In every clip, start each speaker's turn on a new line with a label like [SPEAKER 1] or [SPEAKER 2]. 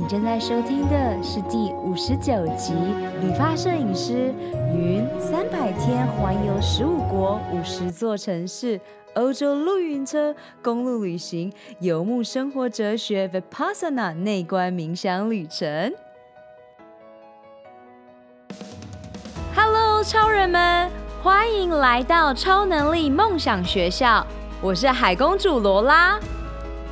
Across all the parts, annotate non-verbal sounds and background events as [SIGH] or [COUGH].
[SPEAKER 1] 你正在收听的是第五十九集《理发摄影师云三百天环游十五国五十座城市欧洲露营车公路旅行游牧生活哲学 Vipassana 内观冥想旅程》。Hello，超人们，欢迎来到超能力梦想学校，我是海公主罗拉。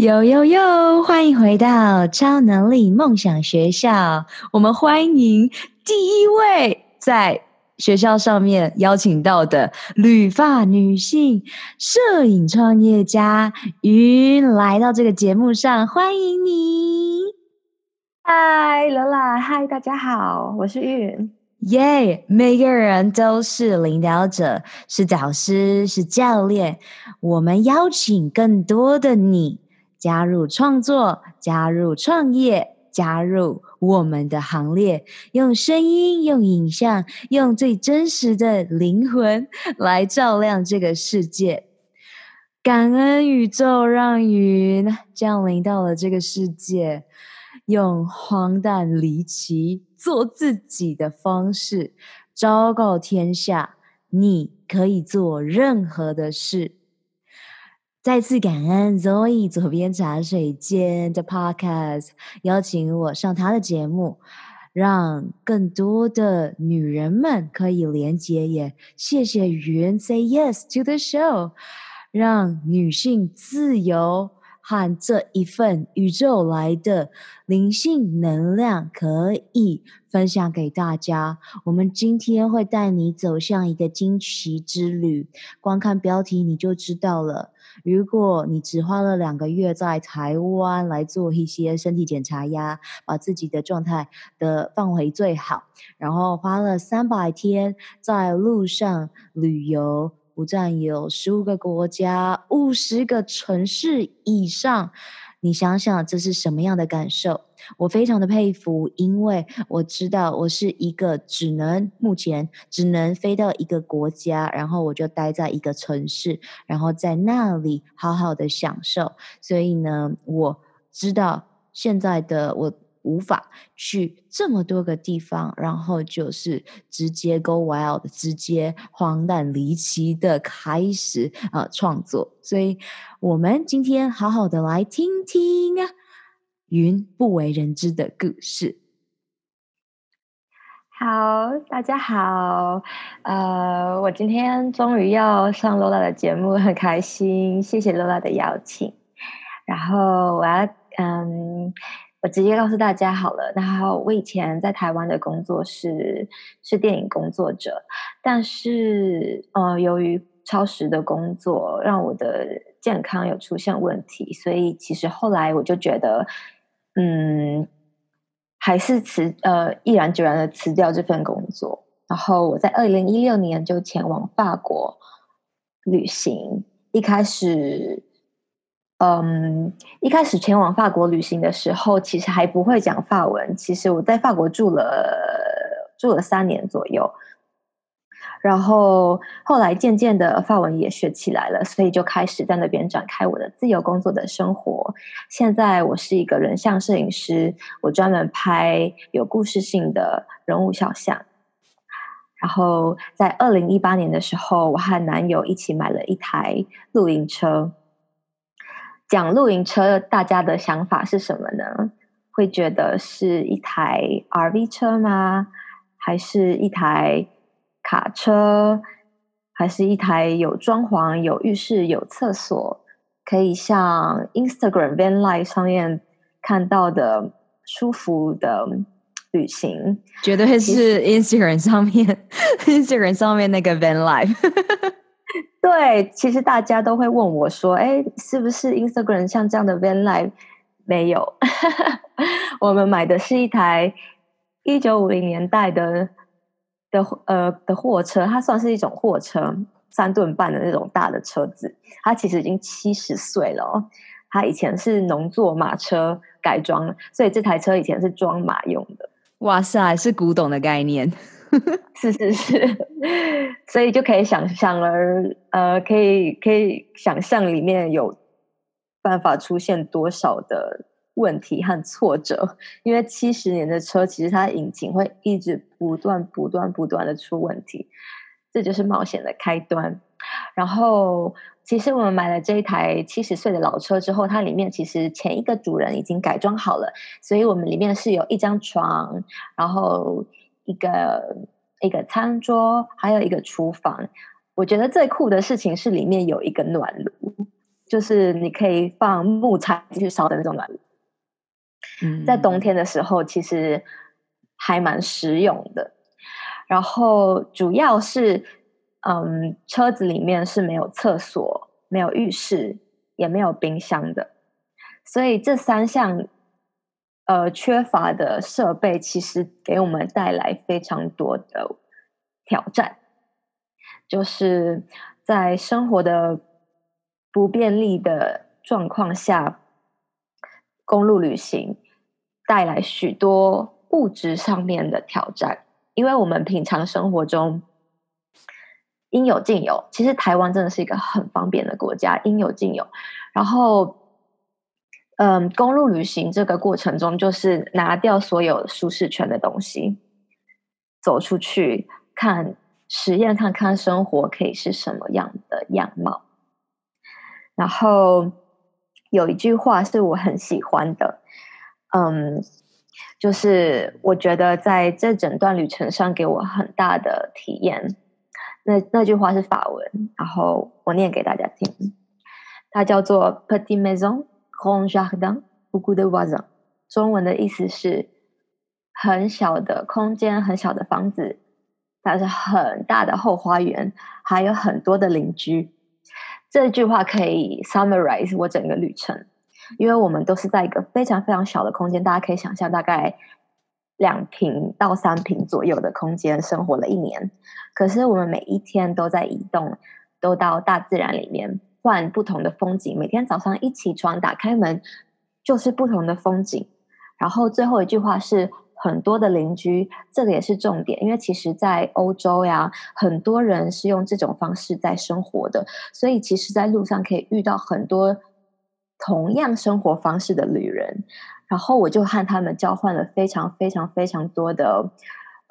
[SPEAKER 1] 哟哟哟！欢迎回到超能力梦想学校。我们欢迎第一位在学校上面邀请到的旅发女性摄影创业家云来到这个节目上，欢迎你！
[SPEAKER 2] 嗨，罗拉，嗨，大家好，我是云。
[SPEAKER 1] 耶！每个人都是领导者，是导师，是教练。我们邀请更多的你。加入创作，加入创业，加入我们的行列，用声音，用影像，用最真实的灵魂来照亮这个世界。感恩宇宙让云降临到了这个世界，用荒诞离奇做自己的方式，昭告天下：你可以做任何的事。再次感恩 Zoe 左边茶水间的 Podcast 邀请我上他的节目，让更多的女人们可以连接。也谢谢云 Say Yes to the Show，让女性自由和这一份宇宙来的灵性能量可以分享给大家。我们今天会带你走向一个惊奇之旅，光看标题你就知道了。如果你只花了两个月在台湾来做一些身体检查呀，把自己的状态的放回最好，然后花了三百天在路上旅游，不占有十五个国家、五十个城市以上。你想想，这是什么样的感受？我非常的佩服，因为我知道我是一个只能目前只能飞到一个国家，然后我就待在一个城市，然后在那里好好的享受。所以呢，我知道现在的我。无法去这么多个地方，然后就是直接 go wild，直接荒诞离奇的开始啊、创作。所以，我们今天好好的来听听云不为人知的故事。
[SPEAKER 2] 好，大家好，呃，我今天终于要上罗拉的节目，很开心，谢谢罗拉的邀请。然后我要嗯。我直接告诉大家好了，然后我以前在台湾的工作是是电影工作者，但是呃，由于超时的工作让我的健康有出现问题，所以其实后来我就觉得，嗯，还是辞呃毅然决然的辞掉这份工作，然后我在二零一六年就前往法国旅行，一开始。嗯，一开始前往法国旅行的时候，其实还不会讲法文。其实我在法国住了住了三年左右，然后后来渐渐的法文也学起来了，所以就开始在那边展开我的自由工作的生活。现在我是一个人像摄影师，我专门拍有故事性的人物肖像。然后在二零一八年的时候，我和男友一起买了一台露营车。讲露营车，大家的想法是什么呢？会觉得是一台 RV 车吗？还是一台卡车？还是一台有装潢、有浴室、有厕所，可以像 Instagram Van Life 上面看到的舒服的旅行？
[SPEAKER 1] 绝对是 Instagram 上面，[LAUGHS] Instagram 上面那个 Van Life。
[SPEAKER 2] 对，其实大家都会问我说：“哎，是不是 Instagram 像这样的 van life？” 没有，[LAUGHS] 我们买的是一台一九五零年代的的呃的货车，它算是一种货车，三吨半的那种大的车子。它其实已经七十岁了哦。它以前是农作马车改装，所以这台车以前是装马用的。
[SPEAKER 1] 哇塞，是古董的概念。[LAUGHS]
[SPEAKER 2] 是是是，所以就可以想象了，呃，可以可以想象里面有办法出现多少的问题和挫折，因为七十年的车，其实它的引擎会一直不断不断不断的出问题，这就是冒险的开端。然后，其实我们买了这一台七十岁的老车之后，它里面其实前一个主人已经改装好了，所以我们里面是有一张床，然后。一个一个餐桌，还有一个厨房。我觉得最酷的事情是里面有一个暖炉，就是你可以放木材继续烧的那种暖炉。嗯，在冬天的时候，其实还蛮实用的。然后主要是，嗯，车子里面是没有厕所、没有浴室，也没有冰箱的，所以这三项。呃，缺乏的设备其实给我们带来非常多的挑战，就是在生活的不便利的状况下，公路旅行带来许多物质上面的挑战。因为我们平常生活中应有尽有，其实台湾真的是一个很方便的国家，应有尽有。然后。嗯，公路旅行这个过程中，就是拿掉所有舒适圈的东西，走出去看实验，看看生活可以是什么样的样貌。然后有一句话是我很喜欢的，嗯，就是我觉得在这整段旅程上给我很大的体验。那那句话是法文，然后我念给大家听，它叫做 Petit Maison。Grand jardin, beaucoup de voisins。中文的意思是很小的空间，很小的房子，但是很大的后花园，还有很多的邻居。这句话可以 summarize 我整个旅程，因为我们都是在一个非常非常小的空间，大家可以想象，大概两平到三平左右的空间生活了一年。可是我们每一天都在移动，都到大自然里面。换不同的风景，每天早上一起床打开门就是不同的风景。然后最后一句话是很多的邻居，这个也是重点，因为其实，在欧洲呀，很多人是用这种方式在生活的，所以其实，在路上可以遇到很多同样生活方式的旅人。然后我就和他们交换了非常非常非常多的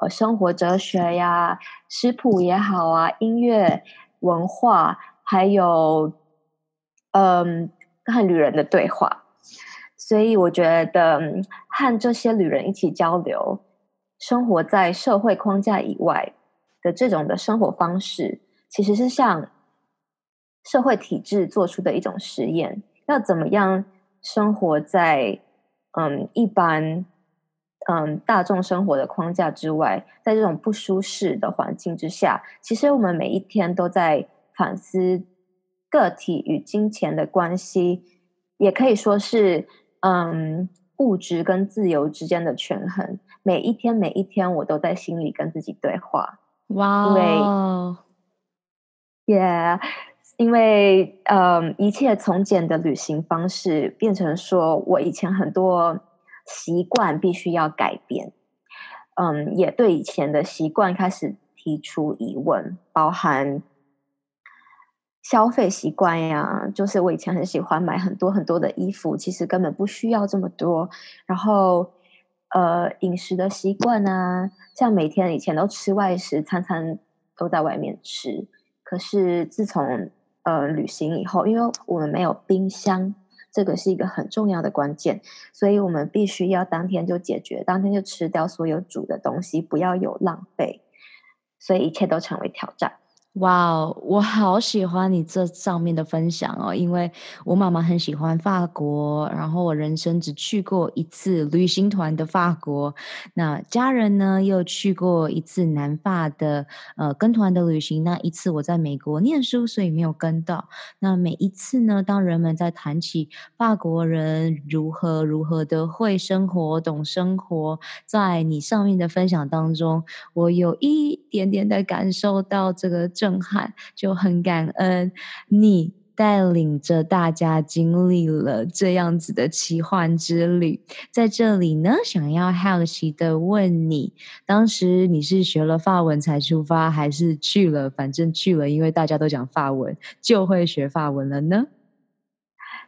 [SPEAKER 2] 呃生活哲学呀、食谱也好啊、音乐文化。还有，嗯，和旅人的对话，所以我觉得和这些旅人一起交流，生活在社会框架以外的这种的生活方式，其实是向社会体制做出的一种实验。要怎么样生活在嗯一般嗯大众生活的框架之外，在这种不舒适的环境之下，其实我们每一天都在。反思个体与金钱的关系，也可以说是嗯物质跟自由之间的权衡。每一天，每一天，我都在心里跟自己对话。哇 Wow，因为，因为嗯，一切从简的旅行方式变成说我以前很多习惯必须要改变。嗯，也对以前的习惯开始提出疑问，包含。消费习惯呀，就是我以前很喜欢买很多很多的衣服，其实根本不需要这么多。然后，呃，饮食的习惯啊，像每天以前都吃外食，餐餐都在外面吃。可是自从呃旅行以后，因为我们没有冰箱，这个是一个很重要的关键，所以我们必须要当天就解决，当天就吃掉所有煮的东西，不要有浪费。所以一切都成为挑战。
[SPEAKER 1] 哇哦我好喜欢你这上面的分享哦，因为我妈妈很喜欢法国，然后我人生只去过一次旅行团的法国，那家人呢又去过一次南法的呃跟团的旅行，那一次我在美国念书，所以没有跟到。那每一次呢，当人们在谈起法国人如何如何的会生活、懂生活，在你上面的分享当中，我有一点点的感受到这个正。震撼，就很感恩你带领着大家经历了这样子的奇幻之旅。在这里呢，想要好奇的问你，当时你是学了法文才出发，还是去了？反正去了，因为大家都讲法文，就会学法文了呢？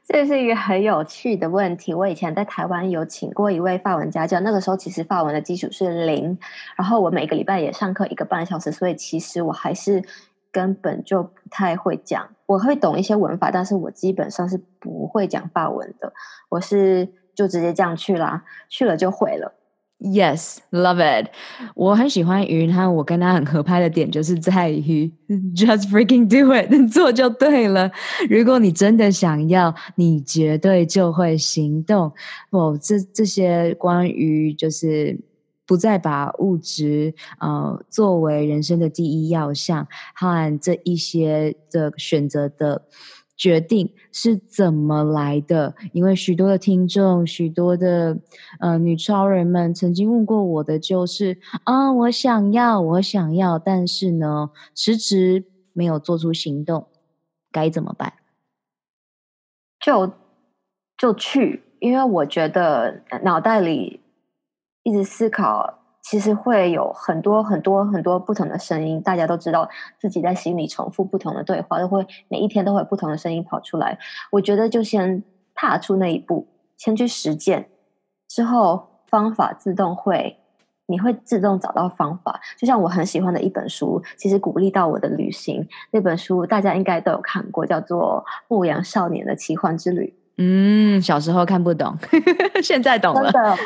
[SPEAKER 2] 这是一个很有趣的问题。我以前在台湾有请过一位法文家教，那个时候其实法文的基础是零，然后我每个礼拜也上课一个半小时，所以其实我还是。根本就不太会讲，我会懂一些文法，但是我基本上是不会讲法文的。我是就直接这样去啦，去了就会了。
[SPEAKER 1] Yes, love it。我很喜欢云，他我跟他很合拍的点就是在于 [LAUGHS] just freaking do it，[LAUGHS] 做就对了。如果你真的想要，你绝对就会行动。哦，这这些关于就是。不再把物质呃作为人生的第一要项，和这一些的选择的决定是怎么来的？因为许多的听众，许多的呃女超人们曾经问过我的，就是啊，我想要，我想要，但是呢，迟迟没有做出行动，该怎么办？
[SPEAKER 2] 就就去，因为我觉得脑袋里。一直思考，其实会有很多很多很多不同的声音。大家都知道自己在心里重复不同的对话，都会每一天都会有不同的声音跑出来。我觉得就先踏出那一步，先去实践，之后方法自动会，你会自动找到方法。就像我很喜欢的一本书，其实鼓励到我的旅行。那本书大家应该都有看过，叫做《牧羊少年的奇幻之旅》。
[SPEAKER 1] 嗯，小时候看不懂，[LAUGHS] 现在懂了。
[SPEAKER 2] 真的，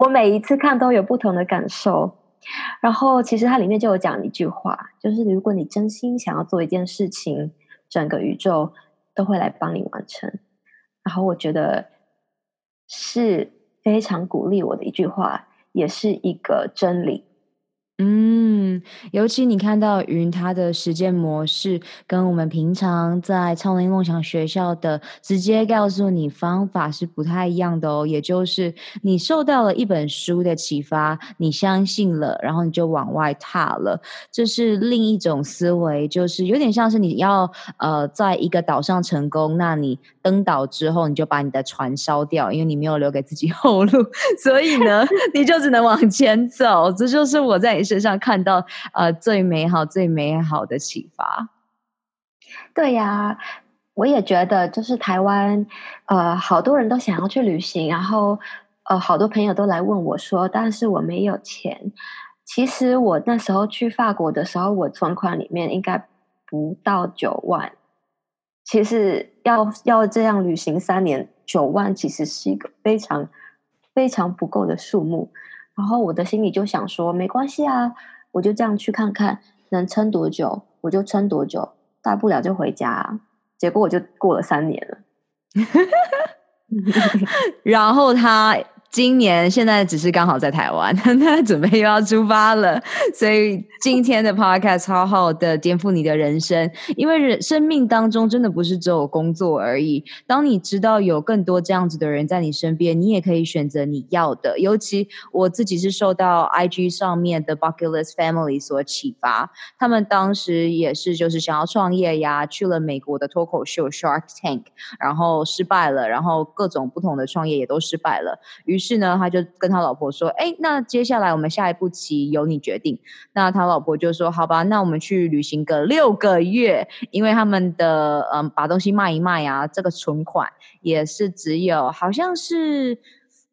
[SPEAKER 2] 我每一次看都有不同的感受。然后，其实它里面就有讲一句话，就是如果你真心想要做一件事情，整个宇宙都会来帮你完成。然后，我觉得是非常鼓励我的一句话，也是一个真理。
[SPEAKER 1] 嗯，尤其你看到云他的实践模式，跟我们平常在超能力梦想学校的直接告诉你方法是不太一样的哦。也就是你受到了一本书的启发，你相信了，然后你就往外踏了。这是另一种思维，就是有点像是你要呃在一个岛上成功，那你登岛之后，你就把你的船烧掉，因为你没有留给自己后路，[LAUGHS] 所以呢，你就只能往前走。这就是我在。身上看到呃最美好最美好的启发，
[SPEAKER 2] 对呀，我也觉得就是台湾呃好多人都想要去旅行，然后呃好多朋友都来问我说，但是我没有钱。其实我那时候去法国的时候，我存款里面应该不到九万。其实要要这样旅行三年，九万其实是一个非常非常不够的数目。然后我的心里就想说，没关系啊，我就这样去看看，能撑多久我就撑多久，大不了就回家啊。结果我就过了三年了，[LAUGHS]
[SPEAKER 1] 然后他。今年现在只是刚好在台湾，[LAUGHS] 他准备又要出发了，所以今天的 podcast 好好的颠覆你的人生，因为人生命当中真的不是只有工作而已。当你知道有更多这样子的人在你身边，你也可以选择你要的。尤其我自己是受到 IG 上面的 Bucket List Family 所启发，他们当时也是就是想要创业呀，去了美国的脱口秀 Shark Tank，然后失败了，然后各种不同的创业也都失败了。于于是呢，他就跟他老婆说：“哎，那接下来我们下一步棋由你决定。”那他老婆就说：“好吧，那我们去旅行个六个月，因为他们的嗯，把东西卖一卖啊，这个存款也是只有好像是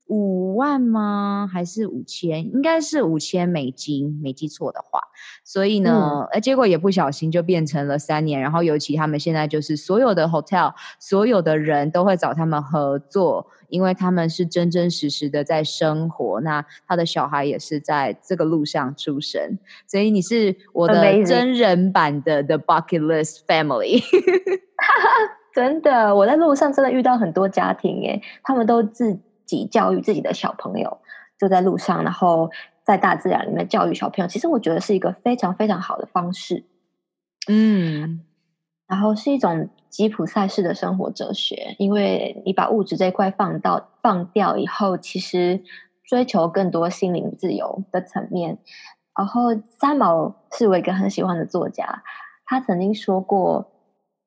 [SPEAKER 1] 五万吗？还是五千？应该是五千美金，没记错的话。所以呢，呃、嗯，结果也不小心就变成了三年。然后尤其他们现在就是所有的 hotel，所有的人都会找他们合作，因为他们是真真实实的在生活。那他的小孩也是在这个路上出生，所以你是我的真人版的 The Bucket List Family。[LAUGHS]
[SPEAKER 2] 真的，我在路上真的遇到很多家庭，耶，他们都自。自己教育自己的小朋友，就在路上，然后在大自然里面教育小朋友。其实我觉得是一个非常非常好的方式，
[SPEAKER 1] 嗯，
[SPEAKER 2] 然后是一种吉普赛式的生活哲学。因为你把物质这一块放到放掉以后，其实追求更多心灵自由的层面。然后三毛是我一个很喜欢的作家，他曾经说过：“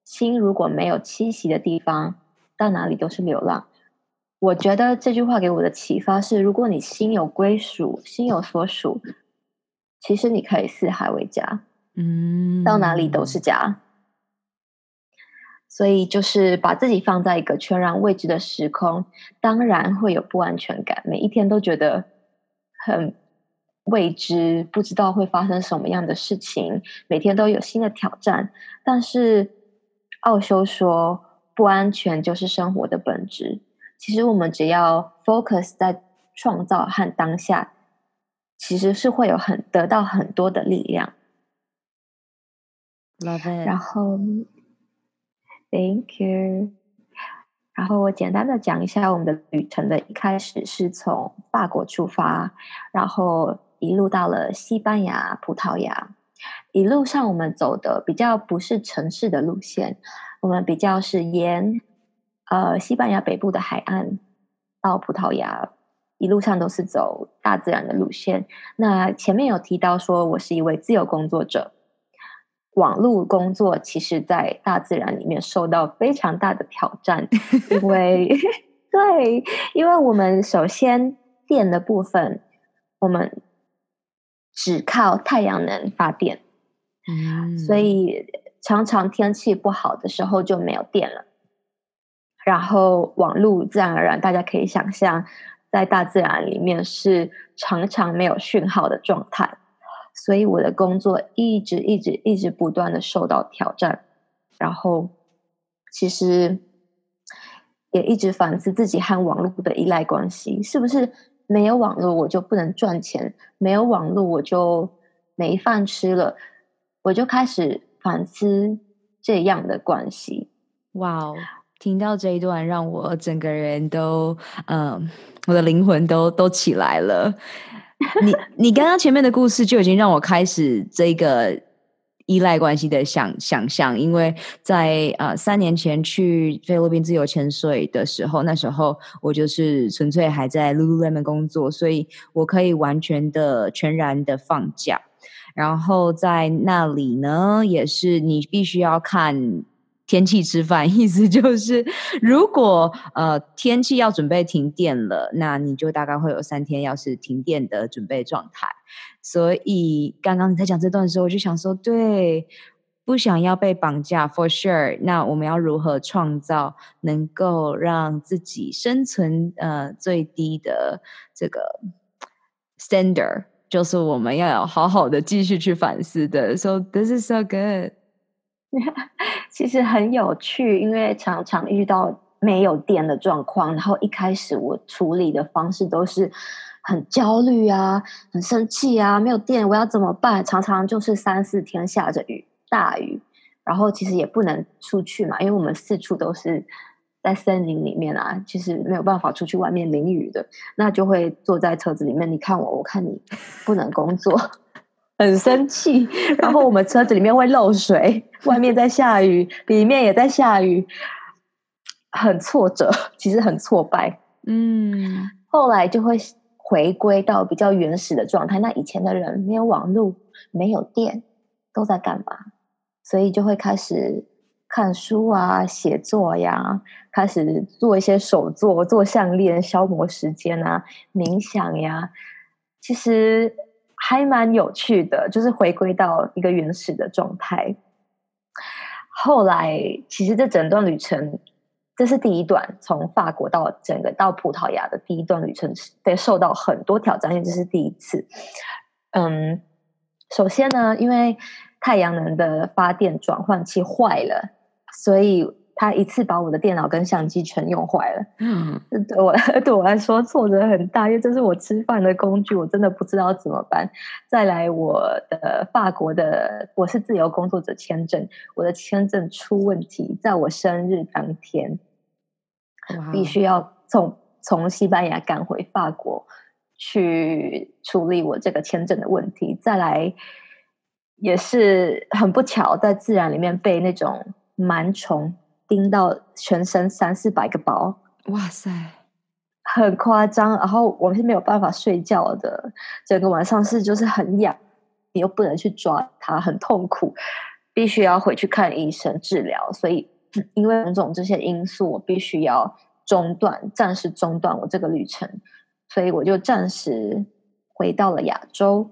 [SPEAKER 2] 心如果没有栖息的地方，到哪里都是流浪。”我觉得这句话给我的启发是：如果你心有归属，心有所属，其实你可以四海为家，
[SPEAKER 1] 嗯，
[SPEAKER 2] 到哪里都是家。所以，就是把自己放在一个全然未知的时空，当然会有不安全感，每一天都觉得很未知，不知道会发生什么样的事情，每天都有新的挑战。但是，奥修说，不安全就是生活的本质。其实我们只要 focus 在创造和当下，其实是会有很得到很多的力量。
[SPEAKER 1] Love it。
[SPEAKER 2] 然后，Thank you。然后我简单的讲一下我们的旅程的一开始是从法国出发，然后一路到了西班牙、葡萄牙。一路上我们走的比较不是城市的路线，我们比较是沿。呃，西班牙北部的海岸到葡萄牙，一路上都是走大自然的路线。那前面有提到说，我是一位自由工作者，网络工作其实在大自然里面受到非常大的挑战，[LAUGHS] 因为对，因为我们首先电的部分，我们只靠太阳能发电，
[SPEAKER 1] 嗯，
[SPEAKER 2] 所以常常天气不好的时候就没有电了。然后网络自然而然，大家可以想象，在大自然里面是常常没有讯号的状态，所以我的工作一直一直一直不断的受到挑战。然后其实也一直反思自己和网络的依赖关系，是不是没有网络我就不能赚钱？没有网络我就没饭吃了？我就开始反思这样的关系。
[SPEAKER 1] 哇哦！听到这一段，让我整个人都，嗯、我的灵魂都都起来了。你你刚刚前面的故事就已经让我开始这个依赖关系的想想象，因为在呃三年前去菲律宾自由潜水的时候，那时候我就是纯粹还在 Lululemon 工作，所以我可以完全的全然的放假。然后在那里呢，也是你必须要看。天气吃饭，[LAUGHS] 意思就是，如果呃天气要准备停电了，那你就大概会有三天要是停电的准备状态。所以刚刚你在讲这段的时候，我就想说，对，不想要被绑架，for sure。那我们要如何创造能够让自己生存呃最低的这个 standard，就是我们要好好的继续去反思的。So this is so good。[LAUGHS]
[SPEAKER 2] 其实很有趣，因为常常遇到没有电的状况，然后一开始我处理的方式都是很焦虑啊，很生气啊，没有电我要怎么办？常常就是三四天下着雨，大雨，然后其实也不能出去嘛，因为我们四处都是在森林里面啊，其实没有办法出去外面淋雨的，那就会坐在车子里面，你看我，我看你，不能工作。很生气，然后我们车子里面会漏水，外面在下雨，里面也在下雨，很挫折，其实很挫败。
[SPEAKER 1] 嗯，
[SPEAKER 2] 后来就会回归到比较原始的状态。那以前的人没有网络，没有电，都在干嘛？所以就会开始看书啊，写作呀，开始做一些手作，做项链，消磨时间啊，冥想呀。其实。还蛮有趣的，就是回归到一个原始的状态。后来，其实这整段旅程这是第一段，从法国到整个到葡萄牙的第一段旅程，被受到很多挑战，因为这是第一次。嗯，首先呢，因为太阳能的发电转换器坏了，所以。他一次把我的电脑跟相机全用坏了，嗯，[LAUGHS] 对我 [LAUGHS] 对我来说挫折很大，因为这是我吃饭的工具，我真的不知道怎么办。再来，我的法国的我是自由工作者签证，我的签证出问题，在我生日当天，哇必须要从从西班牙赶回法国去处理我这个签证的问题。再来，也是很不巧，在自然里面被那种螨虫。叮到全身三四百个包，哇塞，很夸张。然后我是没有办法睡觉的，整个晚上是就是很痒，你又不能去抓它，很痛苦，必须要回去看医生治疗。所以 [CLEARS THROAT] 因为种种这些因素，我必须要中断，暂时中断我这个旅程。所以我就暂时回到了亚洲，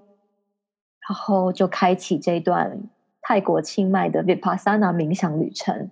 [SPEAKER 2] 然后就开启这段泰国清迈的 Vipassana 冥想旅程。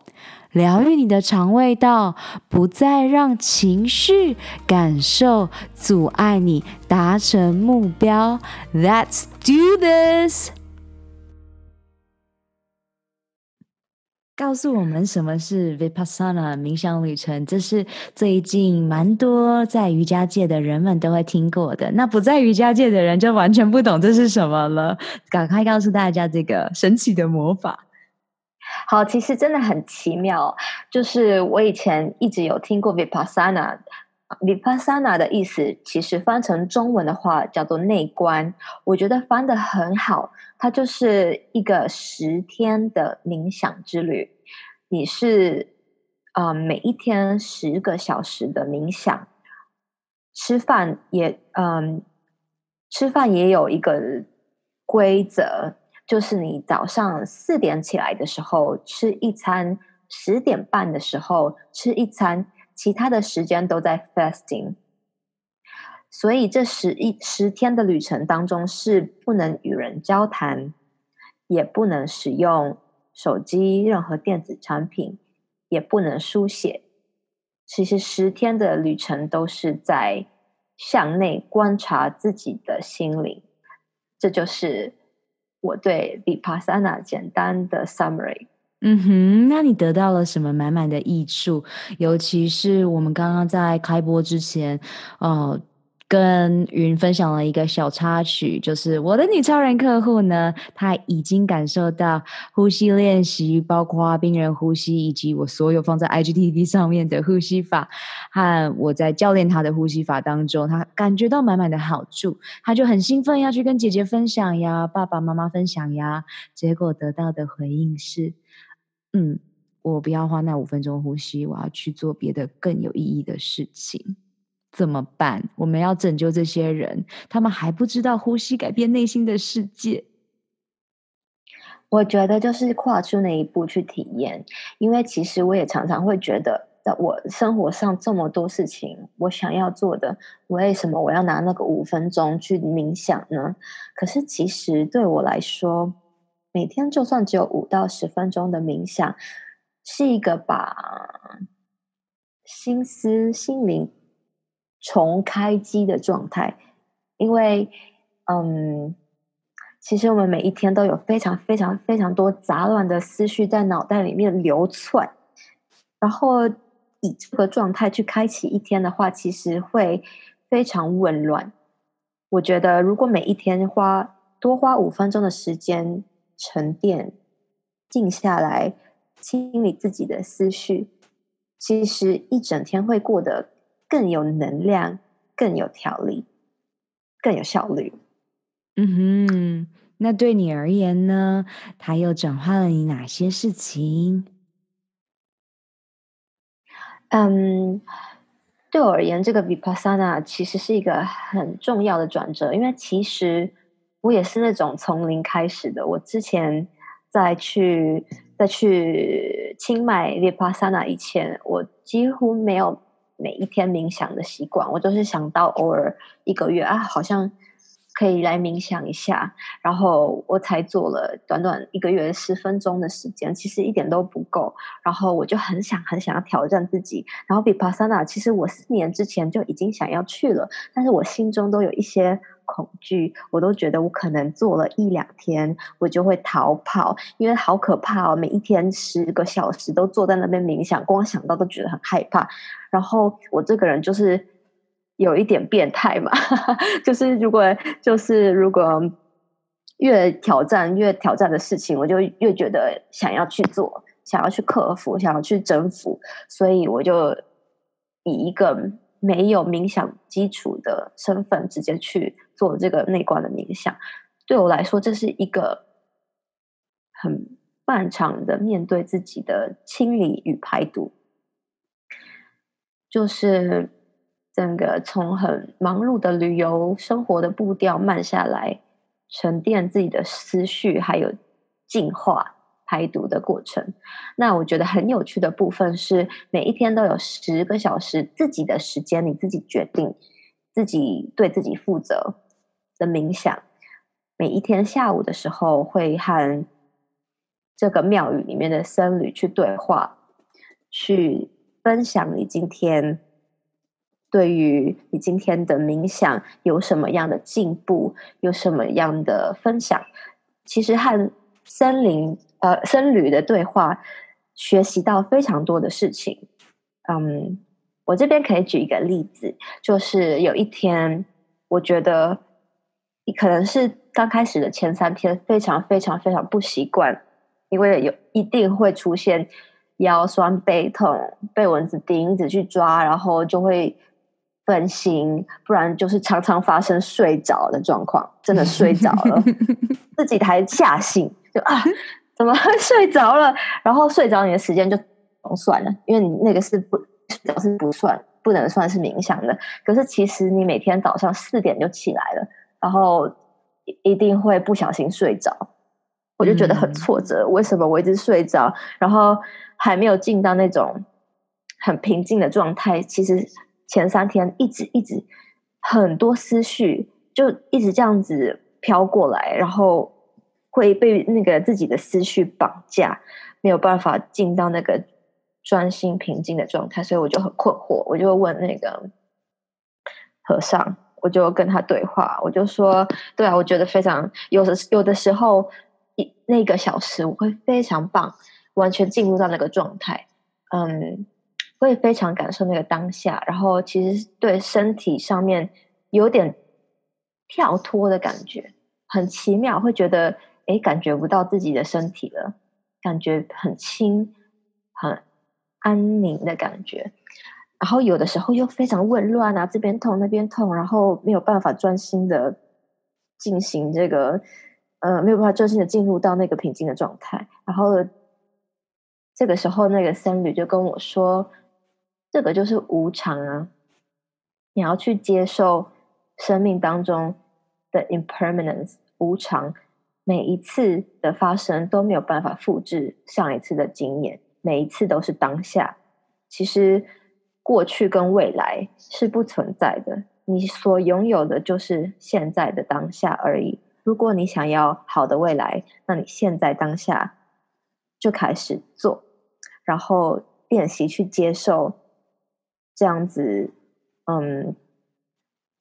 [SPEAKER 1] 疗愈你的肠胃道，不再让情绪感受阻碍你达成目标。Let's do this！告诉我们什么是 Vipassana 冥想旅程？这是最近蛮多在瑜伽界的人们都会听过的。那不在瑜伽界的人就完全不懂这是什么了。赶快告诉大家这个神奇的魔法。
[SPEAKER 2] 好，其实真的很奇妙。就是我以前一直有听过 Vipassana，Vipassana 的意思其实翻成中文的话叫做内观。我觉得翻得很好，它就是一个十天的冥想之旅。你是啊、每一天十个小时的冥想，吃饭也嗯、吃饭也有一个规则。就是你早上四点起来的时候吃一餐，十点半的时候吃一餐，其他的时间都在 fasting。所以这十一十天的旅程当中是不能与人交谈，也不能使用手机、任何电子产品，也不能书写。其实十天的旅程都是在向内观察自己的心灵。这就是我对 Vipassana 简单的 summary。
[SPEAKER 1] 嗯哼，那你得到了什么满满的益处？尤其是我们刚刚在开播之前，哦、跟云分享了一个小插曲，就是我的女超人客户呢，她已经感受到呼吸练习，包括病人呼吸，以及我所有放在 IGTV 上面的呼吸法，和我在教练她的呼吸法当中，她感觉到满满的好处，她就很兴奋要去跟姐姐分享呀，爸爸妈妈分享呀，结果得到的回应是，嗯，我不要花那五分钟呼吸，我要去做别的更有意义的事情。怎么办？我们要拯救这些人，他们还不知道呼吸改变内心的世界。
[SPEAKER 2] 我觉得就是跨出那一步去体验，因为其实我也常常会觉得，在我生活上这么多事情，我想要做的，为什么我要拿那个五分钟去冥想呢？可是其实对我来说，每天就算只有五到十分钟的冥想，是一个把心思、心灵。重开机的状态，因为，嗯，其实我们每一天都有非常非常非常多杂乱的思绪在脑袋里面流窜，然后以这个状态去开启一天的话，其实会非常紊乱。我觉得，如果每一天花多花五分钟的时间沉淀、静下来，清理自己的思绪，其实一整天会过得。更有能量，更有条理，更有效率。
[SPEAKER 1] 嗯哼，那对你而言呢？它又转化了你哪些事情？
[SPEAKER 2] 嗯，对我而言，这个 Vipassana 其实是一个很重要的转折，因为其实我也是那种从零开始的。我之前在去在去清迈 Vipassana 以前，我几乎没有。每一天冥想的习惯，我就是想到偶尔一个月啊，好像可以来冥想一下，然后我才做了短短一个月十分钟的时间，其实一点都不够。然后我就很想很想要挑战自己。然后 Vipassana，其实我四年之前就已经想要去了，但是我心中都有一些。恐惧，我都觉得我可能做了一两天，我就会逃跑，因为好可怕哦！每一天十个小时都坐在那边冥想，光想到都觉得很害怕。然后我这个人就是有一点变态嘛，[LAUGHS] 就是如果就是如果越挑战越挑战的事情，我就越觉得想要去做，想要去克服，想要去征服，所以我就以一个没有冥想基础的身份直接去。做这个内观的冥想，对我来说，这是一个很漫长的面对自己的清理与排毒，就是整个从很忙碌的旅游生活的步调慢下来，沉淀自己的思绪，还有净化排毒的过程。那我觉得很有趣的部分是，每一天都有十个小时自己的时间，你自己决定，自己对自己负责。的冥想，每一天下午的时候会和这个庙宇里面的僧侣去对话，去分享你今天对于你今天的冥想有什么样的进步，有什么样的分享。其实和森林呃僧侣的对话，学习到非常多的事情。嗯，我这边可以举一个例子，就是有一天我觉得。你可能是刚开始的前三天非常非常非常不习惯，因为有一定会出现腰酸背痛、被蚊子叮、一直去抓，然后就会分心，不然就是常常发生睡着的状况，真的睡着了，[LAUGHS] 自己还吓醒，就啊，怎么会睡着了？然后睡着你的时间就不算了，因为你那个是不表示不算，不能算是冥想的。可是其实你每天早上四点就起来了。然后一定会不小心睡着，我就觉得很挫折。为什么我一直睡着，然后还没有进到那种很平静的状态？其实前三天一直一直很多思绪就一直这样子飘过来，然后会被那个自己的思绪绑架，没有办法进到那个专心平静的状态，所以我就很困惑。我就问那个和尚。我就跟他对话，我就说，对啊，我觉得非常有的有的时候一那个小时我会非常棒，完全进入到那个状态，嗯，会非常感受那个当下，然后其实对身体上面有点跳脱的感觉，很奇妙，会觉得诶，感觉不到自己的身体了，感觉很轻，很安宁的感觉。然后有的时候又非常紊乱啊，这边痛那边痛，然后没有办法专心的进行这个，呃，没有办法专心的进入到那个平静的状态。然后这个时候，那个僧侣就跟我说：“这个就是无常啊，你要去接受生命当中的 impermanence 无常，每一次的发生都没有办法复制上一次的经验，每一次都是当下。其实。”过去跟未来是不存在的，你所拥有的就是现在的当下而已。如果你想要好的未来，那你现在当下就开始做，然后练习去接受这样子，嗯，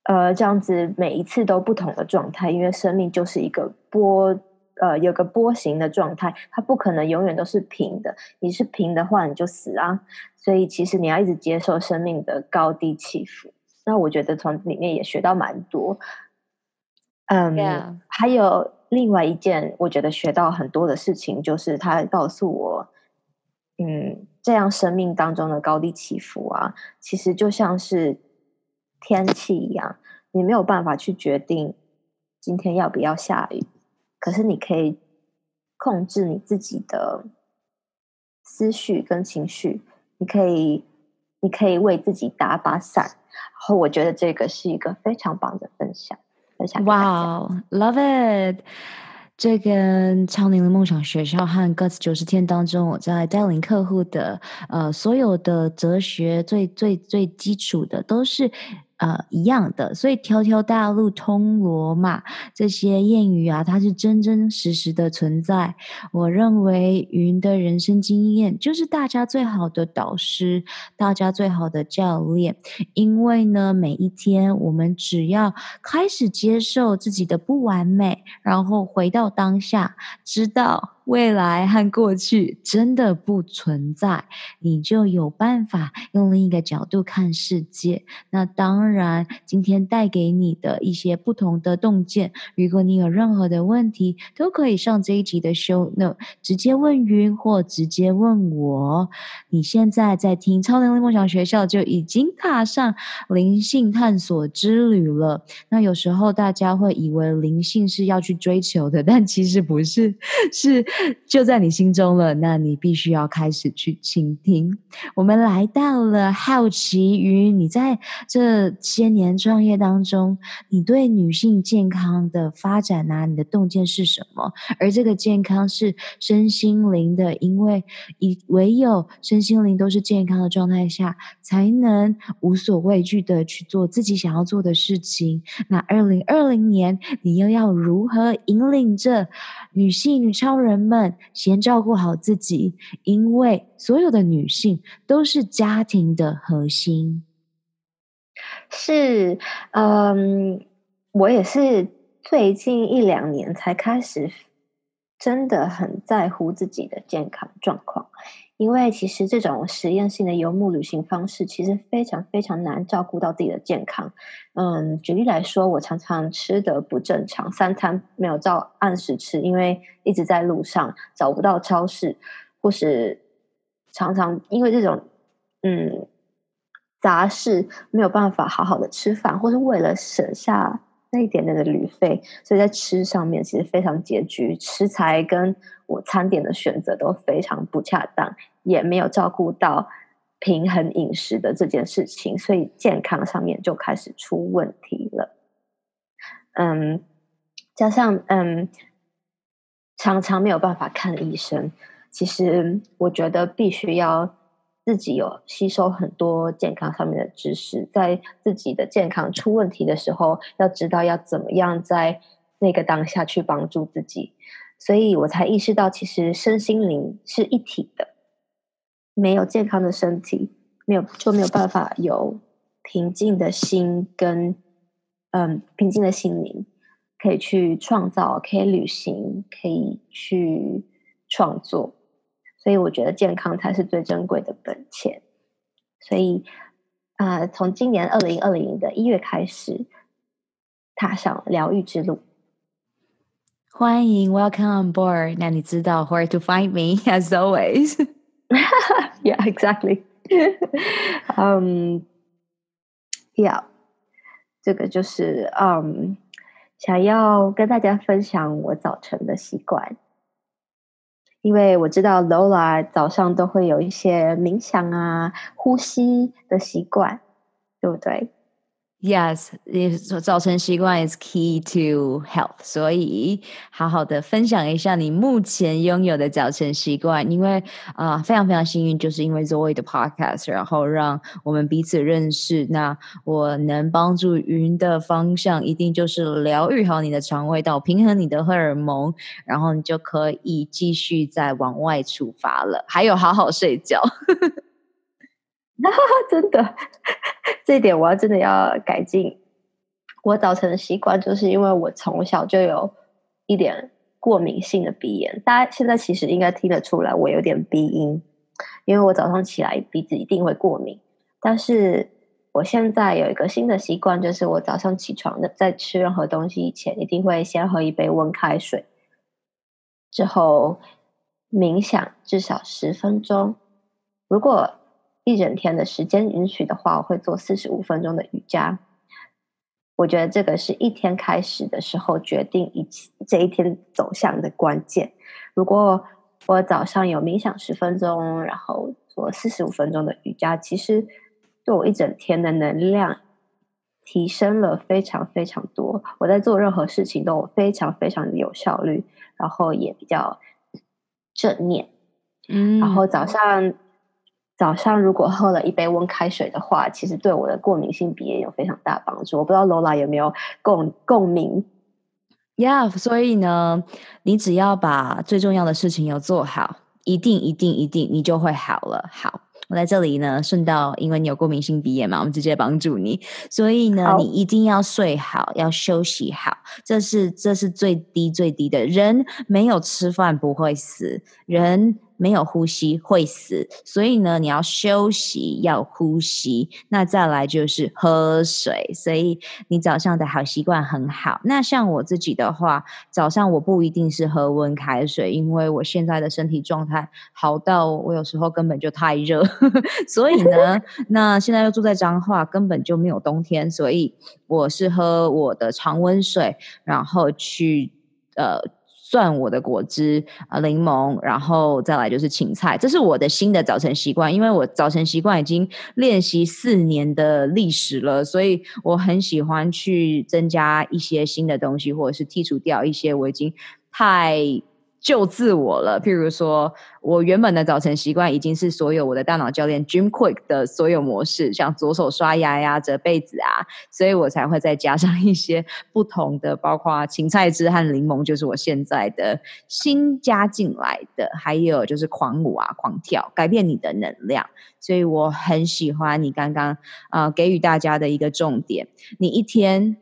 [SPEAKER 2] 呃，这样子每一次都不同的状态，因为生命就是一个波。呃，有个波形的状态，它不可能永远都是平的。你是平的话，你就死啊！所以其实你要一直接受生命的高低起伏。那我觉得从里面也学到蛮多。嗯，Yeah. 还有另外一件我觉得学到很多的事情，就是他告诉我，嗯，这样生命当中的高低起伏啊，其实就像是天气一样，你没有办法去决定今天要不要下雨。可是你可以控制你自己的思绪跟情绪，你可以，你可以为自己打把伞。然后我觉得这个是一个非常棒的分享，
[SPEAKER 1] 哇，Love it！这跟超龄的梦想学校和 Guts 九十天当中，我在带领客户的呃所有的哲学最最最基础的都是。呃，一样的，所以条条大路通罗马这些谚语啊，它是真真实实的存在。我认为云的人生经验就是大家最好的导师，大家最好的教练。因为呢，每一天我们只要开始接受自己的不完美，然后回到当下，知道。未来和过去真的不存在，你就有办法用另一个角度看世界。那当然，今天带给你的一些不同的洞见，如果你有任何的问题，都可以上这一集的 show note，直接问云或直接问我。你现在在听超能力梦想学校，就已经踏上灵性探索之旅了。那有时候大家会以为灵性是要去追求的，但其实不是，是。[LAUGHS] 就在你心中了，那你必须要开始去倾听。我们来到了好奇于你在这些年创业当中，你对女性健康的发展啊，你的洞见是什么？而这个健康是身心灵的，因为以唯有身心灵都是健康的状态下，才能无所畏惧的去做自己想要做的事情。那二零二零年，你又要如何引领着女性女超人们先照顾好自己，因为所有的女性都是家庭的核心。
[SPEAKER 2] 是，嗯，我也是最近一两年才开始，真的很在乎自己的健康状况。因为其实这种实验性的游牧旅行方式，其实非常非常难照顾到自己的健康。嗯，举例来说，我常常吃的不正常，三餐没有照按时吃，因为一直在路上找不到超市，或是常常因为这种嗯杂事没有办法好好的吃饭，或是为了省下那一点点的旅费，所以在吃上面其实非常拮据，食材跟我餐点的选择都非常不恰当。也没有照顾到平衡饮食的这件事情，所以健康上面就开始出问题了。嗯，加上嗯，常常没有办法看医生。其实我觉得必须要自己有吸收很多健康上面的知识，在自己的健康出问题的时候，要知道要怎么样在那个当下去帮助自己。所以我才意识到，其实身心灵是一体的。没有健康的身体，没有就没有办法有平静的心跟嗯平静的心灵，可以去创造，可以旅行，可以去创作。所以我觉得健康才是最珍贵的本钱。所以，呃，从今年二零二零的一月开始，踏上疗愈之路。
[SPEAKER 1] 欢迎，Welcome on board。那你知道 where to find me [LAUGHS] as always? [LAUGHS]
[SPEAKER 2] Yeah, exactly. [LAUGHS] Um, yeah，这个就是嗯想要跟大家分享我早晨的习惯。因为我知道 Lola 早上都会有一些冥想啊、呼吸的习惯，对不对
[SPEAKER 1] ？Yes，早晨习惯 is key to health，所以好好的分享一下你目前拥有的早晨习惯。因为啊、非常非常幸运，就是因为 Zoe 的 podcast，然后让我们彼此认识。那我能帮助云的方向，一定就是疗愈好你的肠胃道，平衡你的荷尔蒙，然后你就可以继续再往外出发了。还有好好睡觉。[LAUGHS]
[SPEAKER 2] 真的，这一点我要真的要改进。我早晨的习惯就是因为我从小就有一点过敏性的鼻炎，大家现在其实应该听得出来，我有点鼻音，因为我早上起来鼻子一定会过敏。但是我现在有一个新的习惯，就是我早上起床的，在吃任何东西以前，一定会先喝一杯温开水，之后冥想至少十分钟。如果一整天的时间允许的话，我会做四十五分钟的瑜伽。我觉得这个是一天开始的时候决定一这一天走向的关键。如果我早上有冥想十分钟，然后做四十五分钟的瑜伽，其实对我一整天的能量提升了非常非常多。我在做任何事情都非常非常的有效率，然后也比较正念。嗯，然后早上。早上如果喝了一杯温开水的话，其实对我的过敏性鼻炎有非常大帮助。我不知道 Lola 有没有共共鸣
[SPEAKER 1] ？Yeah，所以呢，你只要把最重要的事情有做好，一定一定一定，你就会好了。好，我在这里呢，顺道，因为你有过敏性鼻炎嘛，我们直接帮助你。所以呢，你一定要睡好，要休息好，这是这是最低最低的。人没有吃饭不会死，人。没有呼吸会死，所以呢，你要休息，要呼吸。那再来就是喝水，所以你早上的好习惯很好。那像我自己的话，早上我不一定是喝温开水，因为我现在的身体状态好到我有时候根本就太热，[LAUGHS] 所以呢，那现在又住在彰化，根本就没有冬天，所以我是喝我的常温水，然后去呃。蒜我的果汁啊，柠檬，然后再来就是芹菜，这是我的新的早晨习惯。因为我早晨习惯已经练习四年的历史了，所以我很喜欢去增加一些新的东西，或者是剔除掉一些我已经太。就自我了，譬如说，我原本的早晨习惯已经是所有我的大脑教练 Jim Quick 的所有模式，像左手刷牙呀、折被子啊，所以我才会再加上一些不同的，包括芹菜汁和柠檬，就是我现在的新加进来的，还有就是狂舞啊、狂跳，改变你的能量。所以我很喜欢你刚刚啊、给予大家的一个重点，你一天。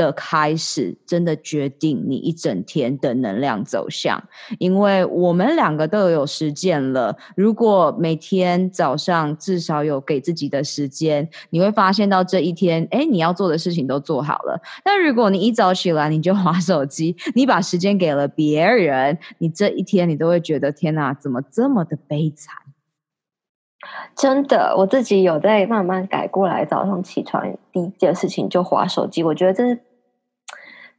[SPEAKER 1] 的开始真的决定你一整天的能量走向，因为我们两个都有实践了。如果每天早上至少有给自己的时间，你会发现到这一天，哎，你要做的事情都做好了。但如果你一早起来你就划手机，你把时间给了别人，你这一天你都会觉得天哪，怎么这么的悲惨？
[SPEAKER 2] 真的，我自己有在慢慢改过来。早上起床第一件事情就划手机，我觉得这是。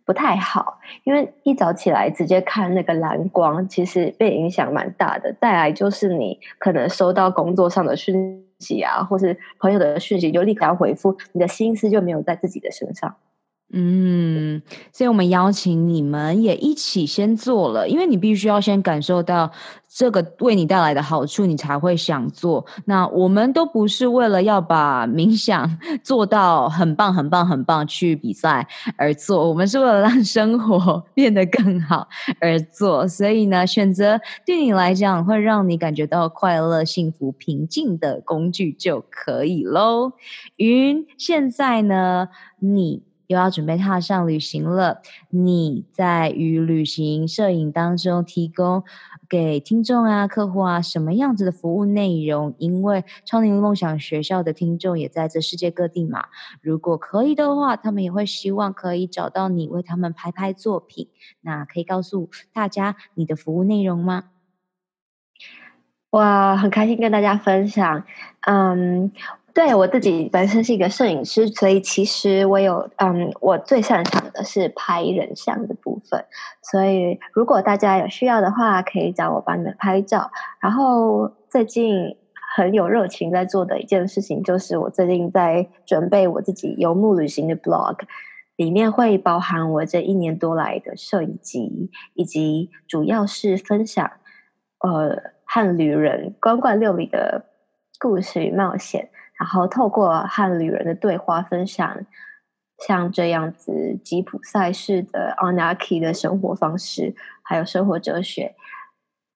[SPEAKER 2] 不太好，因为一早起来直接看那个蓝光，其实被影响蛮大的。再来就是你可能收到工作上的讯息啊，或是朋友的讯息，就立刻要回复，你的心思就没有在自己的身上。
[SPEAKER 1] 嗯，所以我们邀请你们也一起先做了，因为你必须要先感受到这个为你带来的好处，你才会想做。那我们都不是为了要把冥想 [LAUGHS] 做到很棒、很棒、很棒去比赛而做，我们是为了让生活 [LAUGHS] 变得更好而做。所以呢，选择对你来讲会让你感觉到快乐、幸福、平静的工具就可以喽。云，现在呢，你。又要准备踏上旅行了。你在于旅行摄影当中提供给听众啊、客户啊什么样子的服务内容？因为超能力梦想学校的听众也在这世界各地嘛。如果可以的话，他们也会希望可以找到你为他们拍拍作品。那可以告诉大家你的服务内容吗？
[SPEAKER 2] 哇，很开心跟大家分享。嗯，对，我自己本身是一个摄影师，所以其实我有嗯，我最擅长的是拍人像的部分。所以如果大家有需要的话，可以找我帮你们拍照。然后最近很有热情在做的一件事情，就是我最近在准备我自己游牧旅行的 blog，里面会包含我这一年多来的摄影集，以及主要是分享呃。和旅人光怪六里的故事与冒险，然后透过和旅人的对话分享，像这样子吉普赛式的 Anarchy 的生活方式，还有生活哲学。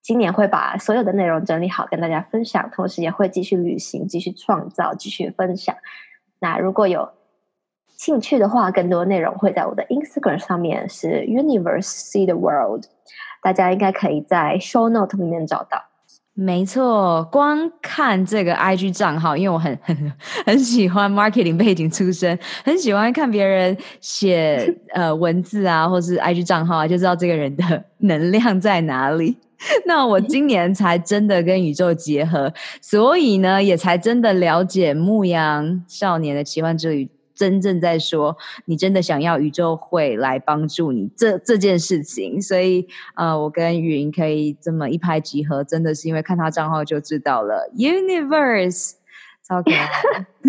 [SPEAKER 2] 今年会把所有的内容整理好跟大家分享，同时也会继续旅行、继续创造、继续分享。那如果有兴趣的话，更多内容会在我的 Instagram 上面，是 Universe See the World，大家应该可以在 Show Note 里面找到。
[SPEAKER 1] 没错，光看这个 IG 账号，因为我很很 [LAUGHS] 很喜欢 marketing 背景出身，很喜欢看别人写 [LAUGHS] 呃文字啊，或是 IG 账号啊，就知道这个人的 [LAUGHS] 能量在哪里。那我今年才真的跟宇宙结合，所以呢，也才真的了解牧羊少年的奇幻之旅。真正在说，你真的想要宇宙会来帮助你这这件事情，所以呃，我跟云可以这么一拍即合，真的是因为看他账号就知道了。Universe，超可爱，[LAUGHS]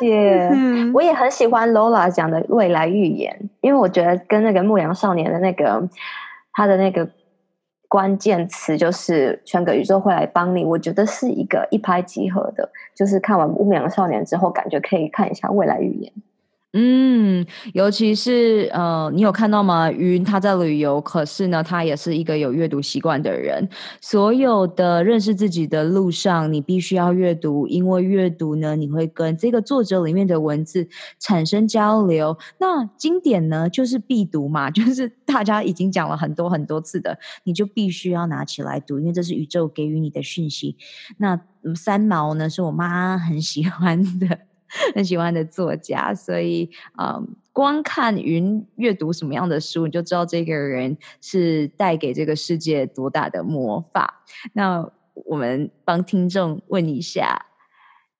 [SPEAKER 2] 谢谢。我也很喜欢 Lola 讲的未来预言，因为我觉得跟那个牧羊少年的那个他的那个。关键词就是全个宇宙会来帮你，我觉得是一个一拍即合的。就是看完《牧羊少年》之后，感觉可以看一下未来预言。
[SPEAKER 1] 嗯，尤其是呃，你有看到吗？云他在旅游，可是呢，他也是一个有阅读习惯的人。所有的认识自己的路上，你必须要阅读，因为阅读呢，你会跟这个作者里面的文字产生交流。那经典呢，就是必读嘛，[LAUGHS] 就是大家已经讲了很多很多次的，你就必须要拿起来读，因为这是宇宙给予你的讯息。那三毛呢，是我妈很喜欢的。很喜欢的作家，所以嗯，光看云阅读什么样的书，你就知道这个人是带给这个世界多大的魔法。那我们帮听众问一下，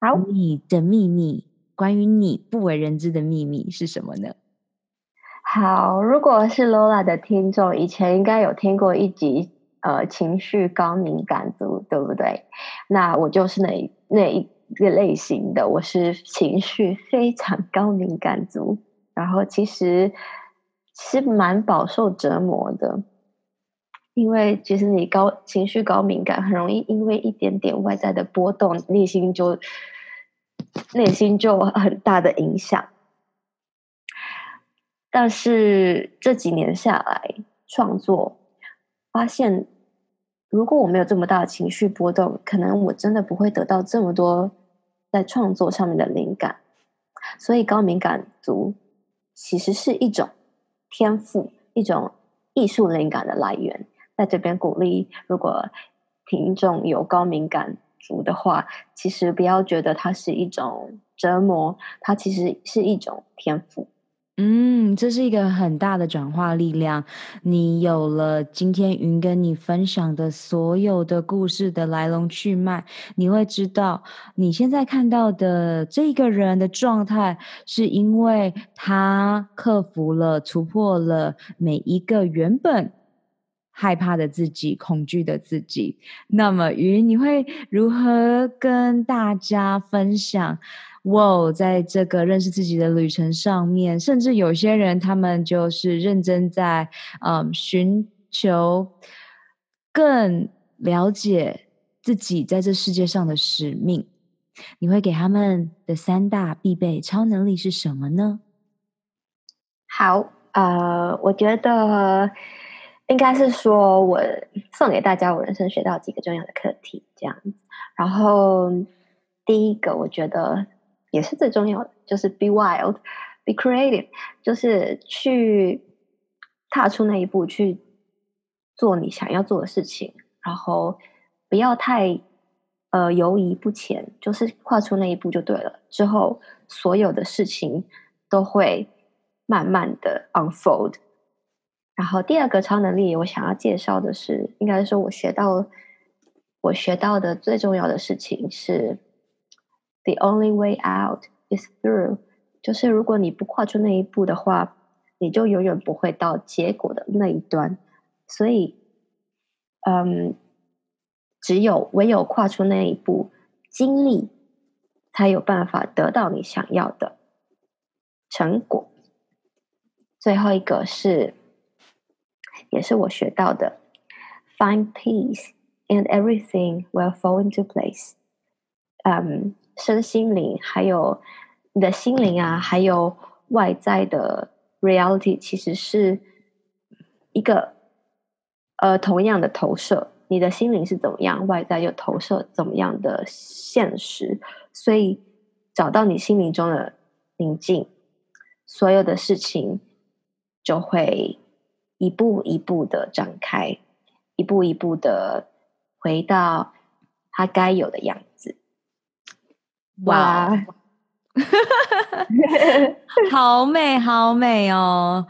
[SPEAKER 1] 好，你的秘密，关于你不为人知的秘密是什么呢？
[SPEAKER 2] 好，如果是 Lola 的听众，以前应该有听过一集，呃，情绪高敏感族，对不对？那我就是那那一。这个类型的，我是情绪非常高敏感族，然后其实是蛮饱受折磨的，因为其实你高情绪高敏感，很容易因为一点点外在的波动，内心就内心就很大的影响。但是这几年下来创作，发现。如果我没有这么大的情绪波动，可能我真的不会得到这么多在创作上面的灵感。所以高敏感族其实是一种天赋，一种艺术灵感的来源。在这边鼓励，如果听众有高敏感族的话，其实不要觉得它是一种折磨，它其实是一种天赋。
[SPEAKER 1] 嗯，这是一个很大的转化力量。你有了今天云跟你分享的所有的故事的来龙去脉，你会知道你现在看到的这个人的状态，是因为他克服了、突破了每一个原本害怕的自己、恐惧的自己。那么云，你会如何跟大家分享？哇，在这个认识自己的旅程上面，甚至有些人他们就是认真在嗯寻求更了解自己在这世界上的使命。你会给他们的三大必备超能力是什么呢？
[SPEAKER 2] 好，呃，我觉得应该是说我送给大家我人生学到几个重要的课题，这样。然后第一个，我觉得。也是最重要的，就是 be wild，be creative，就是去踏出那一步，去做你想要做的事情，然后不要太呃犹豫不前，就是跨出那一步就对了。之后所有的事情都会慢慢的 unfold。然后第二个超能力，我想要介绍的是，应该说我学到我学到的最重要的事情是，the only way out is through。就是如果你不跨出那一步的话，你就永远不会到结果的那一端。所以，嗯，只有唯有跨出那一步，经历才有办法得到你想要的成果。最后一个是。也是我学到的，Find peace and everything will fall into place。嗯，身心灵还有你的心灵啊，还有外在的 reality，其实是一个呃同样的投射。你的心灵是怎么样，外在又投射怎么样的现实。所以找到你心灵中的宁静，所有的事情就会。一步一步的展开，一步一步的回到它该有的样子。哇，哇 [LAUGHS]
[SPEAKER 1] 好美，好美哦！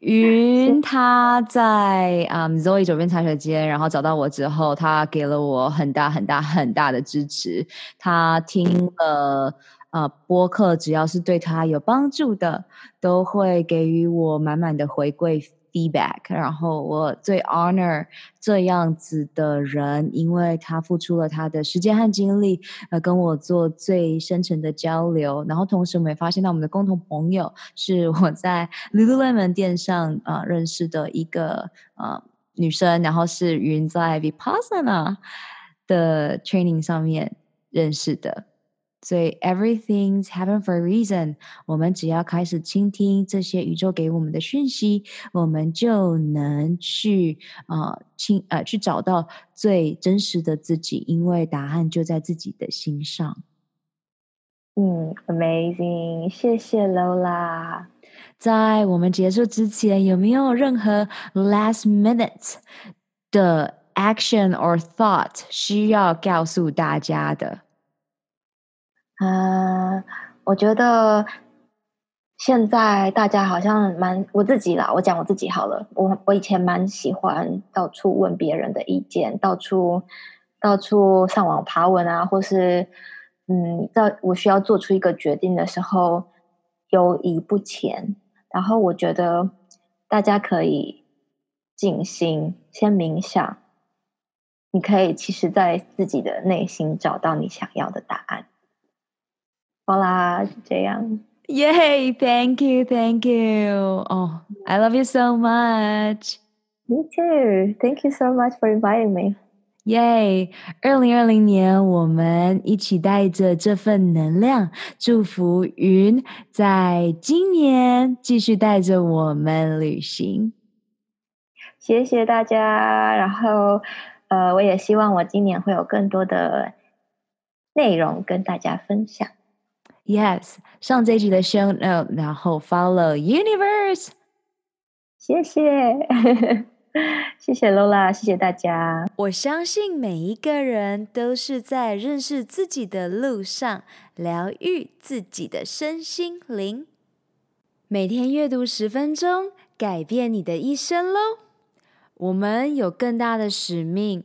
[SPEAKER 1] 云他在啊、um, Zoe 九边茶水间，然后找到我之后，他给了我很大很大很大的支持。他听了呃播客，只要是对他有帮助的，都会给予我满满的回馈。feedback，然后我最 honor 这样子的人，因为他付出了他的时间和精力，呃，跟我做最深层的交流。然后同时，我们也发现到我们的共同朋友是我在 Lululemon 店上呃认识的一个呃女生，然后是云在 Vipassana 的 training 上面认识的。所以，everything's happen for a reason。我们只要开始倾听这些宇宙给我们的讯息，我们就能去啊，倾、呃、呃，去找到最真实的自己，因为答案就在自己的心上。
[SPEAKER 2] 嗯，amazing，谢谢 Lola。
[SPEAKER 1] 在我们结束之前，有没有任何 last minute 的 action or thought 需要告诉大家的？
[SPEAKER 2] 嗯，我觉得现在大家好像蛮我自己啦，我讲我自己好了。我我以前蛮喜欢到处问别人的意见，到处到处上网爬文啊，或是嗯，在我需要做出一个决定的时候犹豫不前。然后我觉得大家可以静心，先冥想，你可以其实在自己的内心找到你想要的答案。好啦，是这样。
[SPEAKER 1] Yay！Thank you，Thank you。哦，I love you so much。
[SPEAKER 2] Me too。Thank you so much for inviting me。
[SPEAKER 1] Yay！二零二零年，我们一起带着这份能量，祝福云在今年继续带着我们旅行。
[SPEAKER 2] 谢谢大家。然后，呃，我也希望我今年会有更多的内容跟大家分享。
[SPEAKER 1] Yes，上这一集的 show note，然后 follow universe。
[SPEAKER 2] 谢谢，[LAUGHS] 谢谢 Lola，谢谢大家。
[SPEAKER 1] 我相信每一个人都是在认识自己的路上，疗愈自己的身心灵。每天阅读十分钟，改变你的一生喽。我们有更大的使命。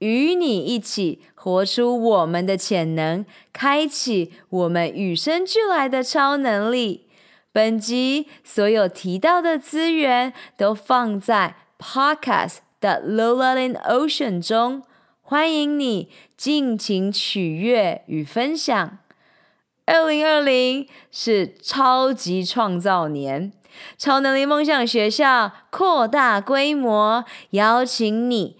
[SPEAKER 1] 与你一起活出我们的潜能，开启我们与生俱来的超能力。本集所有提到的资源都放在 Podcast 的 Lola in Ocean 中，欢迎你尽情取悦与分享。二零二零是超级创造年，超能力梦想学校扩大规模，邀请你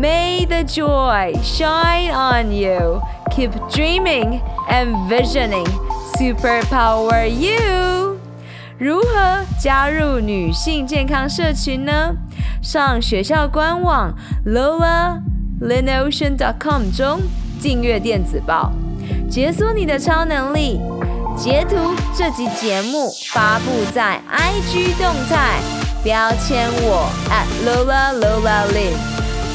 [SPEAKER 1] May the joy shine on you. Keep dreaming and visioning. Superpower you. 如何加入女性健康社群呢？上学校官网 lolalynocean.com 中订阅电子报，解锁你的超能力。截图这集节目发布在 IG 动态，标签我 at @lolaLolaLin，